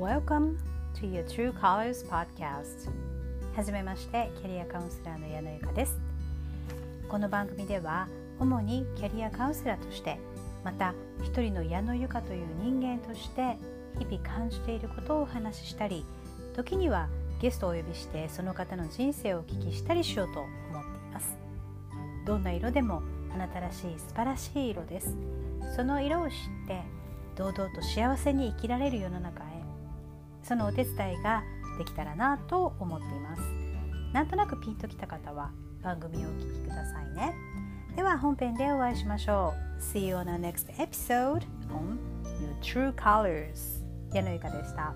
Welcome to your True Colors Podcast. はじめましてキャリアカウンセラーの矢野由香です。この番組では主にキャリアカウンセラーとしてまた一人の矢野由香という人間として日々感じていることをお話ししたり時にはゲストをお呼びしてその方の人生をお聞きしたりしようと思っています。どんな色でもあなたらしい素晴らしい色です。その色を知って堂々と幸せに生きられる世の中そのお手伝いができたらなと思っています。なんとなくピンときた方は番組をお聴きくださいね。では本編でお会いしましょう。See you on the next episode on Your True Colors 矢野ゆかでした。